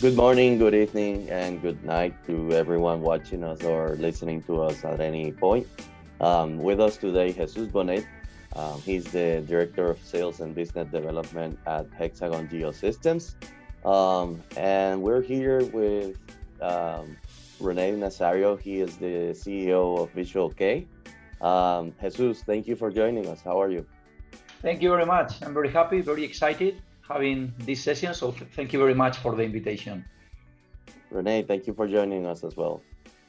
Good morning, good evening, and good night to everyone watching us or listening to us at any point. Um, with us today, Jesus Bonet. Um, he's the Director of Sales and Business Development at Hexagon Geosystems. Um, and we're here with um, Rene Nazario. He is the CEO of Visual K. Um, Jesus, thank you for joining us. How are you? Thank you very much. I'm very happy, very excited having this session. So thank you very much for the invitation. Rene, thank you for joining us as well.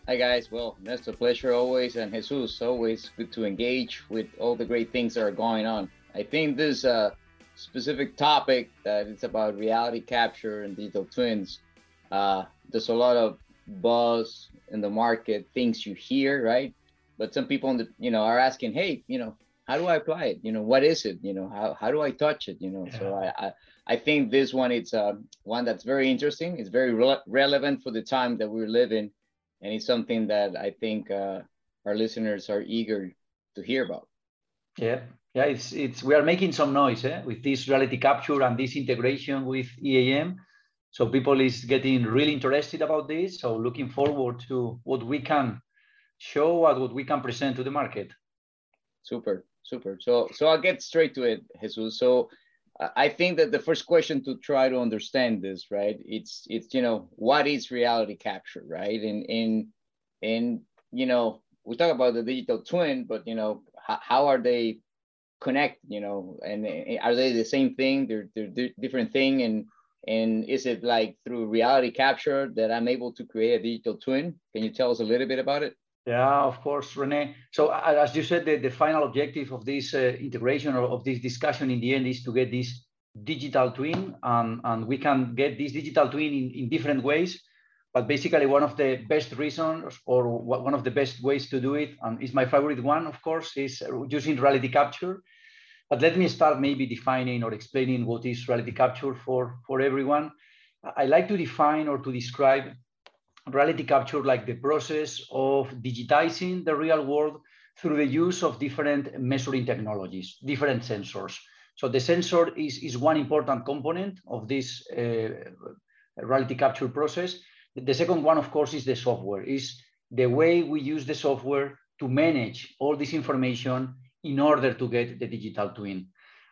Hi guys, well, that's a pleasure always, and Jesus, always good to engage with all the great things that are going on. I think this uh, specific topic that it's about reality capture and digital twins. Uh, there's a lot of buzz in the market, things you hear, right? But some people, in the, you know, are asking, hey, you know, how do I apply it? You know, what is it? You know, how, how do I touch it? You know, yeah. so I, I, I think this one it's uh, one that's very interesting. It's very re- relevant for the time that we're living, and it's something that I think uh, our listeners are eager to hear about. Yeah, yeah. It's it's we are making some noise eh, with this reality capture and this integration with EAM. So people is getting really interested about this. So looking forward to what we can show and what we can present to the market. Super, super. So so I'll get straight to it, Jesus. So I think that the first question to try to understand this, right? It's it's you know what is reality capture, right? And and and you know we talk about the digital twin, but you know how, how are they connect? You know, and are they the same thing? They're they're different thing, and and is it like through reality capture that I'm able to create a digital twin? Can you tell us a little bit about it? Yeah, of course, Rene. So as you said, the, the final objective of this uh, integration or of this discussion in the end is to get this digital twin, and, and we can get this digital twin in, in different ways. But basically, one of the best reasons or one of the best ways to do it, and is my favorite one, of course, is using reality capture. But let me start maybe defining or explaining what is reality capture for, for everyone. I like to define or to describe reality capture like the process of digitizing the real world through the use of different measuring technologies, different sensors. So the sensor is, is one important component of this uh, reality capture process. The second one, of course, is the software, is the way we use the software to manage all this information in order to get the digital twin.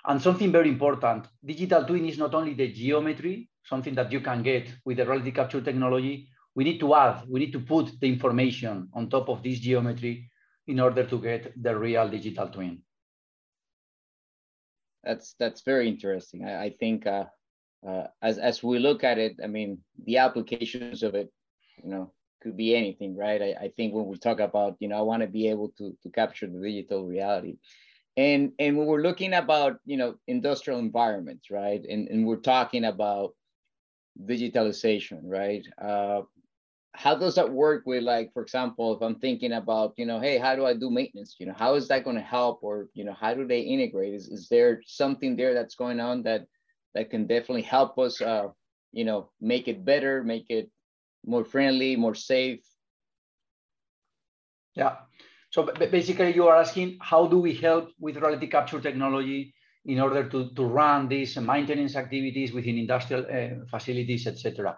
And something very important, digital twin is not only the geometry, something that you can get with the reality capture technology, we need to add, we need to put the information on top of this geometry in order to get the real digital twin. That's that's very interesting. I, I think uh, uh, as as we look at it, I mean, the applications of it, you know, could be anything, right? I, I think when we talk about, you know, I want to be able to to capture the digital reality, and and when we're looking about, you know, industrial environments, right, and and we're talking about digitalization, right? Uh, how does that work with like for example if i'm thinking about you know hey how do i do maintenance? You know how is that going to help? Or you know how do they integrate? Is, is there something there that's going on that that can definitely help us uh you know make it better make it more friendly more safe? Yeah. So basically you are asking how do we help with reality capture technology in order to, to run these maintenance activities within industrial uh, facilities etc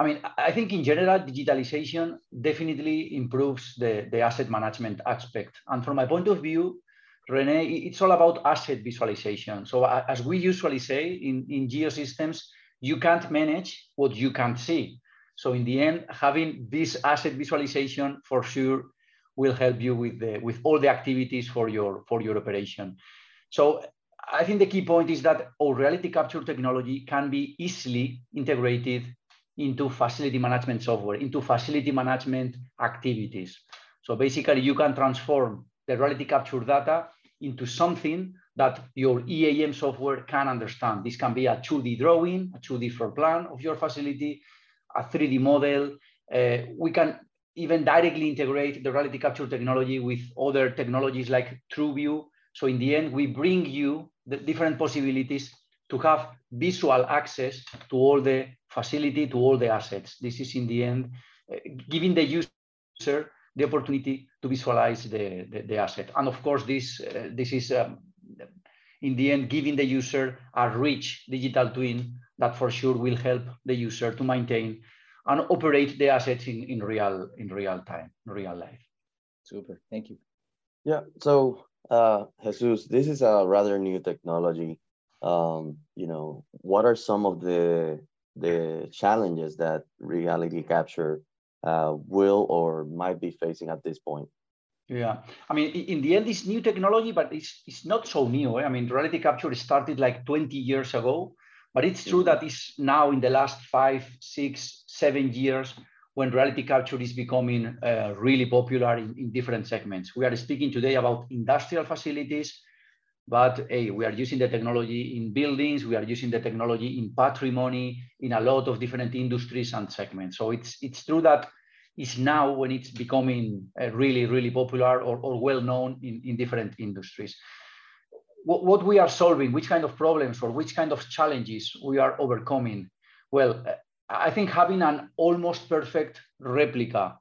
I mean, I think in general, digitalization definitely improves the, the asset management aspect. And from my point of view, Rene, it's all about asset visualization. So as we usually say in, in geosystems, you can't manage what you can't see. So in the end, having this asset visualization for sure will help you with the with all the activities for your for your operation. So I think the key point is that our reality capture technology can be easily integrated into facility management software, into facility management activities. So basically you can transform the reality capture data into something that your EAM software can understand. This can be a 2D drawing, a 2D floor plan of your facility, a 3D model. Uh, we can even directly integrate the reality capture technology with other technologies like TruView. So in the end, we bring you the different possibilities to have visual access to all the facility, to all the assets. This is in the end uh, giving the user the opportunity to visualize the, the, the, asset. And of course, this, uh, this is um, in the end giving the user a rich digital twin that for sure will help the user to maintain and operate the assets in, in real in real time, in real life. Super, thank you. Yeah, so uh, Jesus, this is a rather new technology. Um, you know, what are some of the the challenges that reality capture uh, will or might be facing at this point? Yeah, I mean, in the end, it's new technology, but it's it's not so new. Eh? I mean, reality capture started like 20 years ago, but it's true that it's now in the last five, six, seven years when reality capture is becoming uh, really popular in, in different segments. We are speaking today about industrial facilities, but hey, we are using the technology in buildings, we are using the technology in patrimony, in a lot of different industries and segments. So it's it's true that it's now when it's becoming uh, really, really popular or, or well known in, in different industries. What, what we are solving, which kind of problems or which kind of challenges we are overcoming? Well, I think having an almost perfect replica,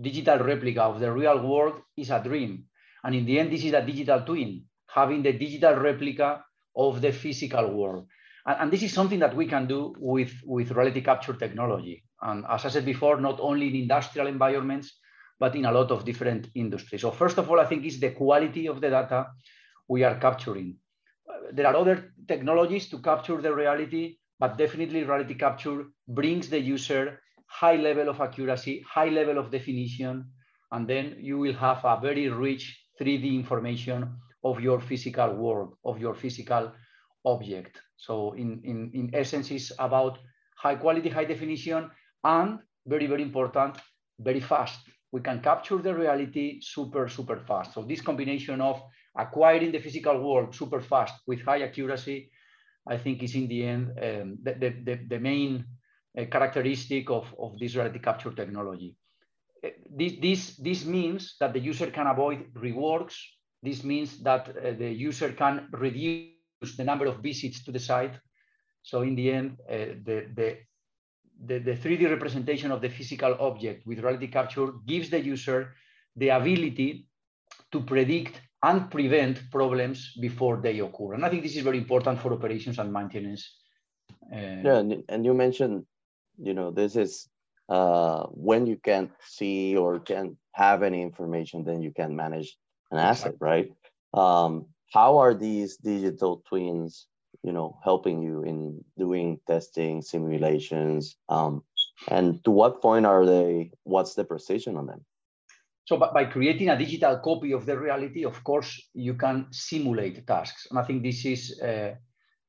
digital replica of the real world is a dream. And in the end, this is a digital twin, having the digital replica of the physical world. And, and this is something that we can do with, with reality capture technology. And as I said before, not only in industrial environments, but in a lot of different industries. So first of all, I think is the quality of the data we are capturing. There are other technologies to capture the reality, but definitely reality capture brings the user high level of accuracy, high level of definition, and then you will have a very rich 3D information of your physical world, of your physical object. So in, in, in essence, it's about high quality, high definition, and very, very important, very fast. We can capture the reality super, super fast. So this combination of acquiring the physical world super fast with high accuracy I think is in the end um, the, the, the, main uh, characteristic of, of this reality capture technology. Uh, this, this, this means that the user can avoid reworks. This means that uh, the user can reduce the number of visits to the site. So in the end, uh, the, the, the, the 3D representation of the physical object with reality capture gives the user the ability to predict and prevent problems before they occur. And I think this is very important for operations and maintenance. Uh, yeah, and, you mentioned, you know, this is uh, when you can't see or can't have any information, then you can manage an asset, right? Um, how are these digital twins, you know, helping you in doing testing, simulations, um, and to what point are they? What's the precision on them? So by, by creating a digital copy of the reality, of course, you can simulate tasks. And I think this is, uh,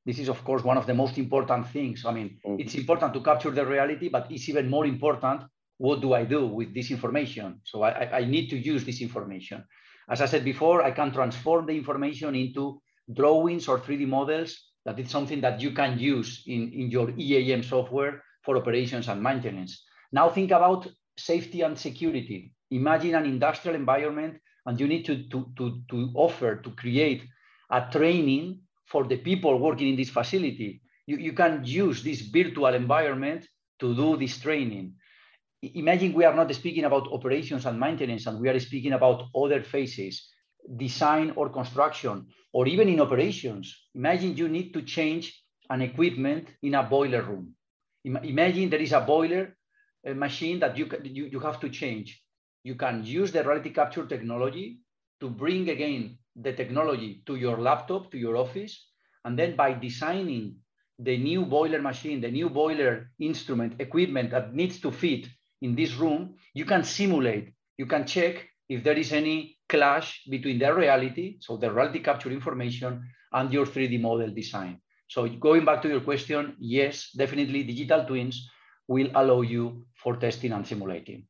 this is of course, one of the most important things. I mean, mm-hmm. it's important to capture the reality, but it's even more important, what do I do with this information? So I, I need to use this information. As I said before, I can transform the information into drawings or 3D models that is something that you can use in, in your EAM software for operations and maintenance. Now think about safety and security imagine an industrial environment and you need to, to, to, to offer, to create a training for the people working in this facility. You, you can use this virtual environment to do this training. Imagine we are not speaking about operations and maintenance, and we are speaking about other phases, design or construction, or even in operations. Imagine you need to change an equipment in a boiler room. Imagine there is a boiler a machine that you, you, you have to change you can use the reality capture technology to bring again the technology to your laptop, to your office. And then by designing the new boiler machine, the new boiler instrument, equipment that needs to fit in this room, you can simulate, you can check if there is any clash between the reality, so the reality capture information, and your 3D model design. So going back to your question, yes, definitely digital twins will allow you for testing and simulating.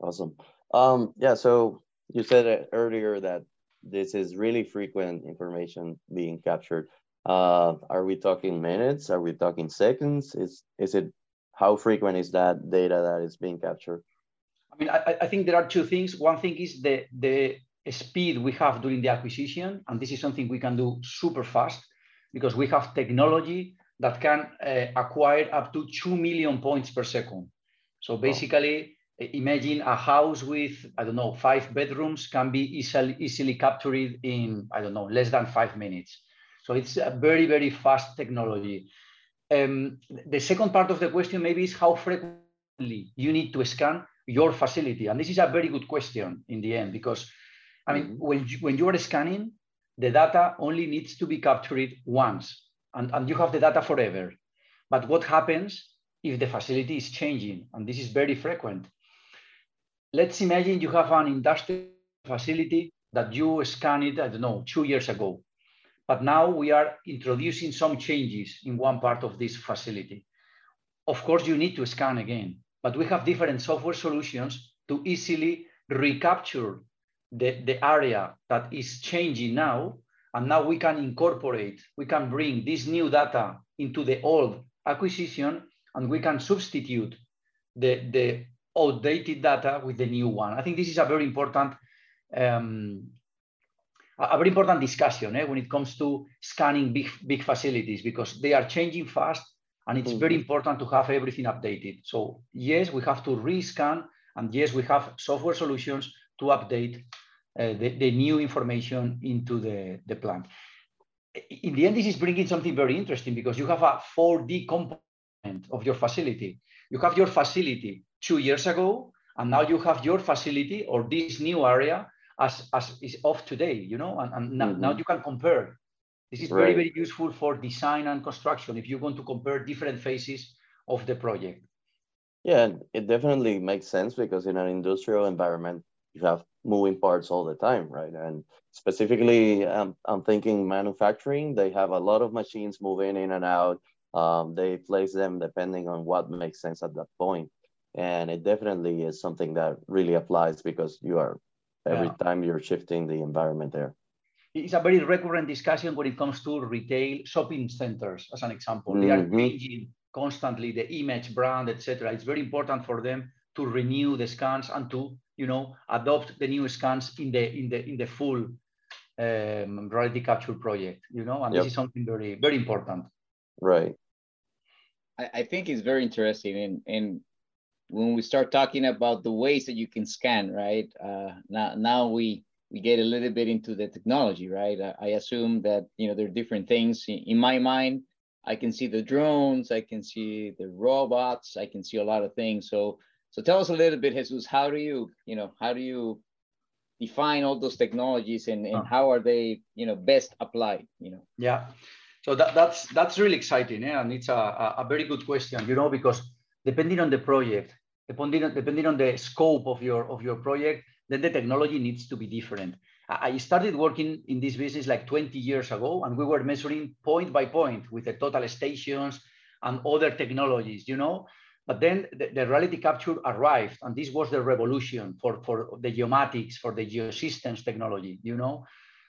Awesome. Um, yeah, so you said earlier that this is really frequent information being captured. Uh, are we talking minutes? Are we talking seconds? Is is it how frequent is that data that is being captured? I mean, I, I think there are two things. One thing is the the speed we have during the acquisition, and this is something we can do super fast because we have technology that can uh, acquire up to two million points per second. So basically, imagine a house with, I don't know, five bedrooms can be easily, easily captured in, I don't know, less than five minutes. So it's a very, very fast technology. Um, the second part of the question maybe is how frequently you need to scan your facility. And this is a very good question in the end, because I mean, mm -hmm. when, you, when you are scanning, the data only needs to be captured once and, and you have the data forever. But what happens if the facility is changing? And this is very frequent. Let's imagine you have an industrial facility that you scanned, I don't know, two years ago. But now we are introducing some changes in one part of this facility. Of course, you need to scan again, but we have different software solutions to easily recapture the, the area that is changing now. And now we can incorporate, we can bring this new data into the old acquisition and we can substitute the, the outdated data with the new one. I think this is a very important um, a very important discussion eh, when it comes to scanning big, big facilities because they are changing fast and it's very mm-hmm. important to have everything updated. So yes, we have to rescan and yes, we have software solutions to update uh, the, the, new information into the, the plant. In the end, this is bringing something very interesting because you have a 4D component of your facility. You have your facility two years ago, and now you have your facility or this new area as, as is of today, you know, and, and now, mm -hmm. now you can compare. This is right. very, very useful for design and construction if you want to compare different phases of the project. Yeah, it definitely makes sense because in an industrial environment, you have moving parts all the time, right? And specifically, um, I'm thinking manufacturing, they have a lot of machines moving in and out. Um, they place them depending on what makes sense at that point. And it definitely is something that really applies because you are every yeah. time you're shifting the environment there. It's a very recurrent discussion when it comes to retail shopping centers, as an example. Mm-hmm. They are mm-hmm. changing constantly the image, brand, etc. It's very important for them to renew the scans and to you know, adopt the new scans in the in the in the full um, reality capture project, you know, and yep. this is something very very important. Right. I, I think it's very interesting, and and when we start talking about the ways that you can scan, right? Uh, now now we we get a little bit into the technology, right? I, I assume that you know there are different things in, in my mind. I can see the drones, I can see the robots, I can see a lot of things. So so tell us a little bit, Jesus, how do you, you know, how do you define all those technologies and, and how are they, you know, best applied, you know? Yeah. So that, that's that's really exciting, yeah? and it's a, a very good question, you know, because depending on the project, depending on, depending on the scope of your of your project, then the technology needs to be different. I started working in this business like 20 years ago, and we were measuring point by point with the total stations and other technologies, you know. But then the, the, reality capture arrived, and this was the revolution for, for the geomatics, for the geosystems technology, you know?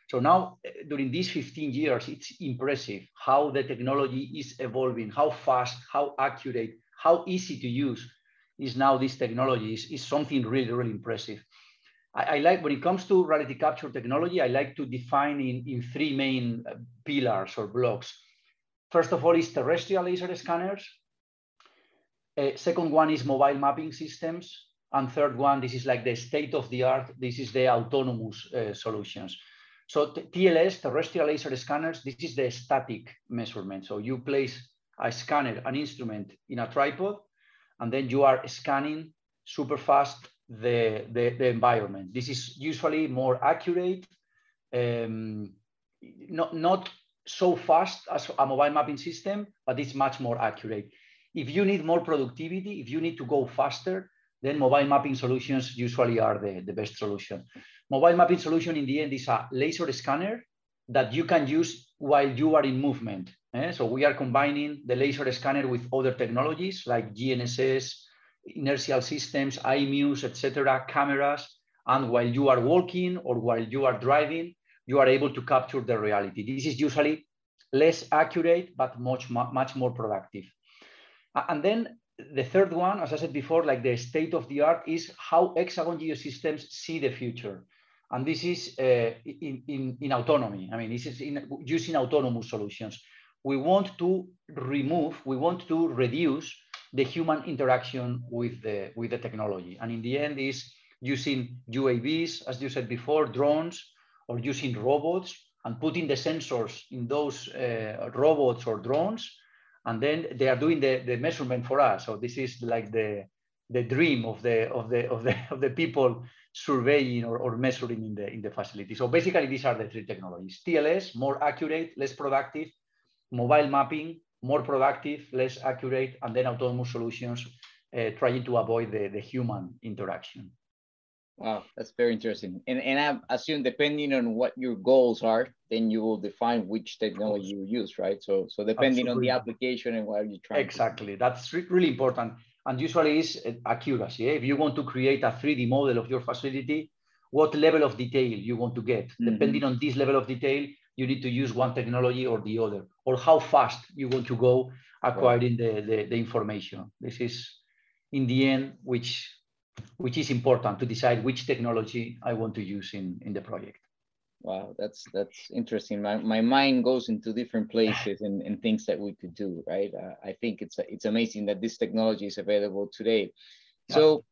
So now, eh, during these 15 years, it's impressive how the technology is evolving, how fast, how accurate, how easy to use is now this technology is, is something really, really impressive. I, I, like, when it comes to reality capture technology, I like to define in, in three main eh, pillars or blocks. First of all is terrestrial laser scanners, uh, second one is mobile mapping systems. And third one, this is like the state of the art. This is the autonomous uh, solutions. So TLS, terrestrial laser scanners, this is the static measurement. So you place a scanner, an instrument in a tripod, and then you are scanning super fast the, the, the environment. This is usually more accurate, um, not, not so fast as a mobile mapping system, but it's much more accurate. If you need more productivity, if you need to go faster, then mobile mapping solutions usually are the, the best solution. Mobile mapping solution in the end is a laser scanner that you can use while you are in movement. Eh? So we are combining the laser scanner with other technologies like GNSS, inertial systems, IMUs, etc., cameras. And while you are walking or while you are driving, you are able to capture the reality. This is usually less accurate, but much, much more productive. And then the third one, as I said before, like the state of the art is how Hexagon Geosystems see the future. And this is uh, in, in, in, autonomy. I mean, this is in, using autonomous solutions. We want to remove, we want to reduce the human interaction with the, with the technology. And in the end is using UAVs, as you said before, drones, or using robots, and putting the sensors in those uh, robots or drones, and then they are doing the, the measurement for us. So this is like the the dream of the of the of the of the people surveying or, or measuring in the in the facility. So basically, these are the three technologies: TLS, more accurate, less productive; mobile mapping, more productive, less accurate, and then autonomous solutions, uh, trying to avoid the, the human interaction. Wow, that's very interesting. And and I assume depending on what your goals are, then you will define which technology you use, right? So so depending Absolutely. on the application and what you're trying. Exactly, that's really important. And usually is uh, accuracy. Eh? If you want to create a 3D model of your facility, what level of detail you want to get? Mm-hmm. Depending on this level of detail, you need to use one technology or the other, or how fast you want to go acquiring the, the, the information. This is in the end, which which is important to decide which technology I want to use in, in the project. Wow, that's that's interesting. My, my mind goes into different places and, and things that we could do, right? Uh, I think it's it's amazing that this technology is available today. Yeah. So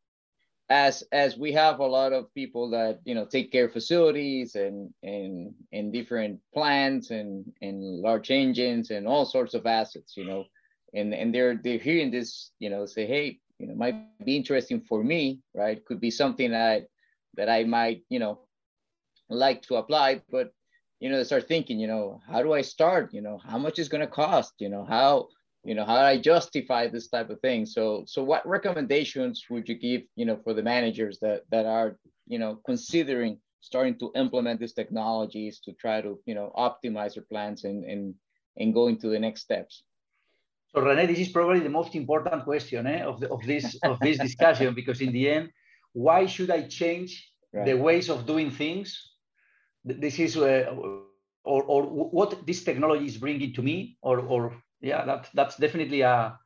as as we have a lot of people that you know take care of facilities and and and different plants and and large engines and all sorts of assets, you know, and and they're they're hearing this, you know, say, hey, you know might be interesting for me right? Could be something that that i might you know like to apply but you know they start thinking you know how do i start? You know how much is going to cost? You know how you know how do i justify this type of thing so so what recommendations would you give you know for the managers that that are you know considering starting to implement these technologies to try to you know optimize their plans and and and go into the next steps so Rene, this is probably the most important question eh, of, the, of, this, of this discussion, because in the end, why should I change right. the ways of doing things? This is, uh, or, or what this technology is bringing to me, or, or yeah, that, that's definitely a,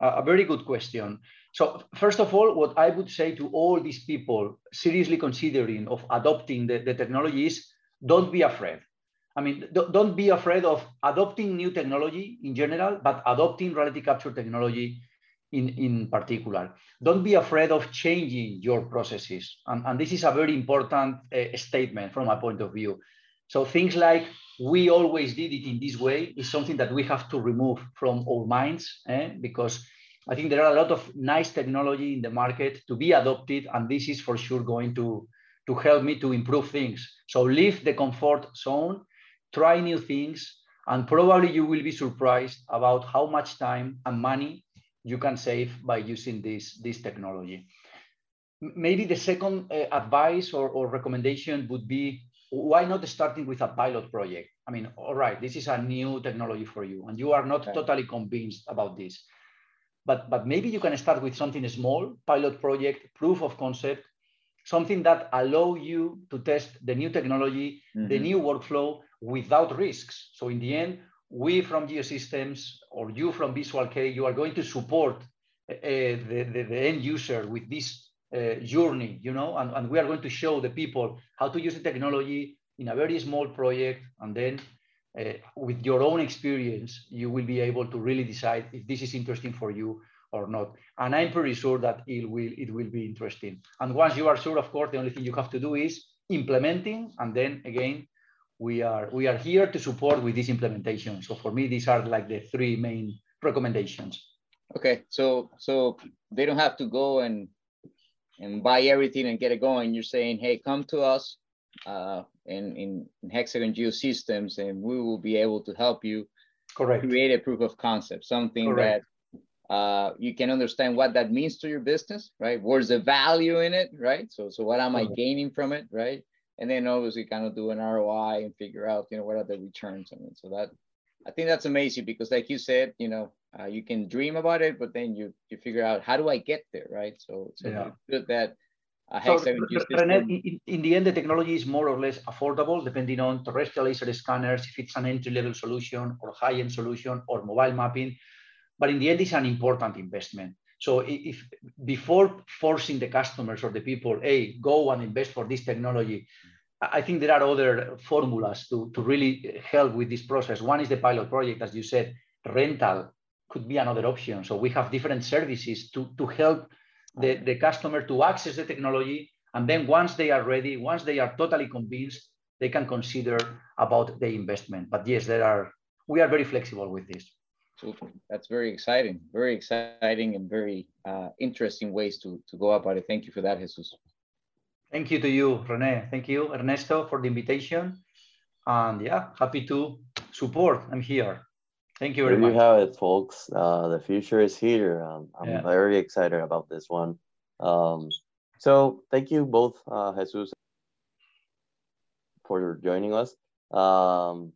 a very good question. So first of all, what I would say to all these people seriously considering of adopting the, the technology is don't be afraid. I mean, don't be afraid of adopting new technology in general, but adopting reality capture technology in, in particular. Don't be afraid of changing your processes. And, and this is a very important uh, statement from my point of view. So things like we always did it in this way is something that we have to remove from our minds eh? because I think there are a lot of nice technology in the market to be adopted, and this is for sure going to, to help me to improve things. So leave the comfort zone try new things, and probably you will be surprised about how much time and money you can save by using this, this technology. Maybe the second uh, advice or, or recommendation would be why not starting with a pilot project? I mean, all right, this is a new technology for you, and you are not okay. totally convinced about this. But, but maybe you can start with something small, pilot project, proof of concept, something that allow you to test the new technology, mm-hmm. the new workflow, without risks. So in the end, we from Geosystems or you from Visual K, you are going to support uh, the, the, the, end user with this journey, you know, and, and we are going to show the people how to use the technology in a very small project. And then uh, with your own experience, you will be able to really decide if this is interesting for you or not. And I'm pretty sure that it will, it will be interesting. And once you are sure, of course, the only thing you have to do is implementing and then again we are we are here to support with this implementation. So for me, these are like the three main recommendations. Okay, so so they don't have to go and and buy everything and get it going. You're saying, hey, come to us uh, in, in, Hexagon Geosystems, and we will be able to help you Correct. create a proof of concept, something Correct. that uh, you can understand what that means to your business, right? Where's the value in it, right? So, so what am I gaining from it, right? and then obviously kind of do an ROI and figure out, you know, what are the returns. I mean, so that I think that's amazing because, like you said, you know, uh, you can dream about it, but then you you figure out how do I get there, right? So, so yeah. good that. Uh, so, in, in the end, the technology is more or less affordable, depending on terrestrial laser scanners, if it's an entry-level solution or high-end solution or mobile mapping. But in the end, it's an important investment. So if before forcing the customers or the people, hey, go and invest for this technology, I think there are other formulas to, to really help with this process. One is the pilot project, as you said, rental could be another option. So we have different services to, to help the, the customer to access the technology. And then once they are ready, once they are totally convinced, they can consider about the investment. But yes, there are we are very flexible with this. That's very exciting. Very exciting and very uh, interesting ways to, to go about it. Thank you for that, Jesus. Thank you to you, Rene. Thank you, Ernesto, for the invitation. And yeah, happy to support. I'm here. Thank you very there much. you have it, folks. Uh, the future is here. Um, I'm yeah. very excited about this one. Um, so thank you both, uh, Jesus, for joining us. Um,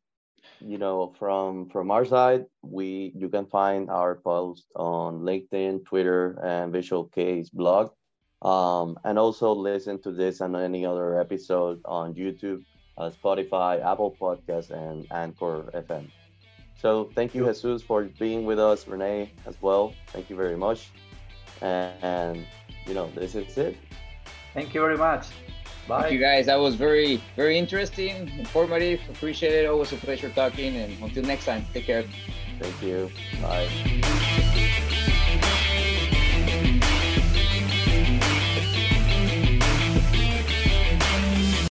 you know, from from our side, we you can find our post on LinkedIn, Twitter, and Visual K's blog, um, and also listen to this and any other episode on YouTube, uh, Spotify, Apple Podcasts, and Anchor FM. So thank you, Jesus, for being with us, Rene, as well. Thank you very much, and, and you know, this is it. Thank you very much. Bye. Thank you guys. That was very, very interesting, informative. Appreciate it. Always a pleasure talking. And until next time, take care. Thank you. Bye.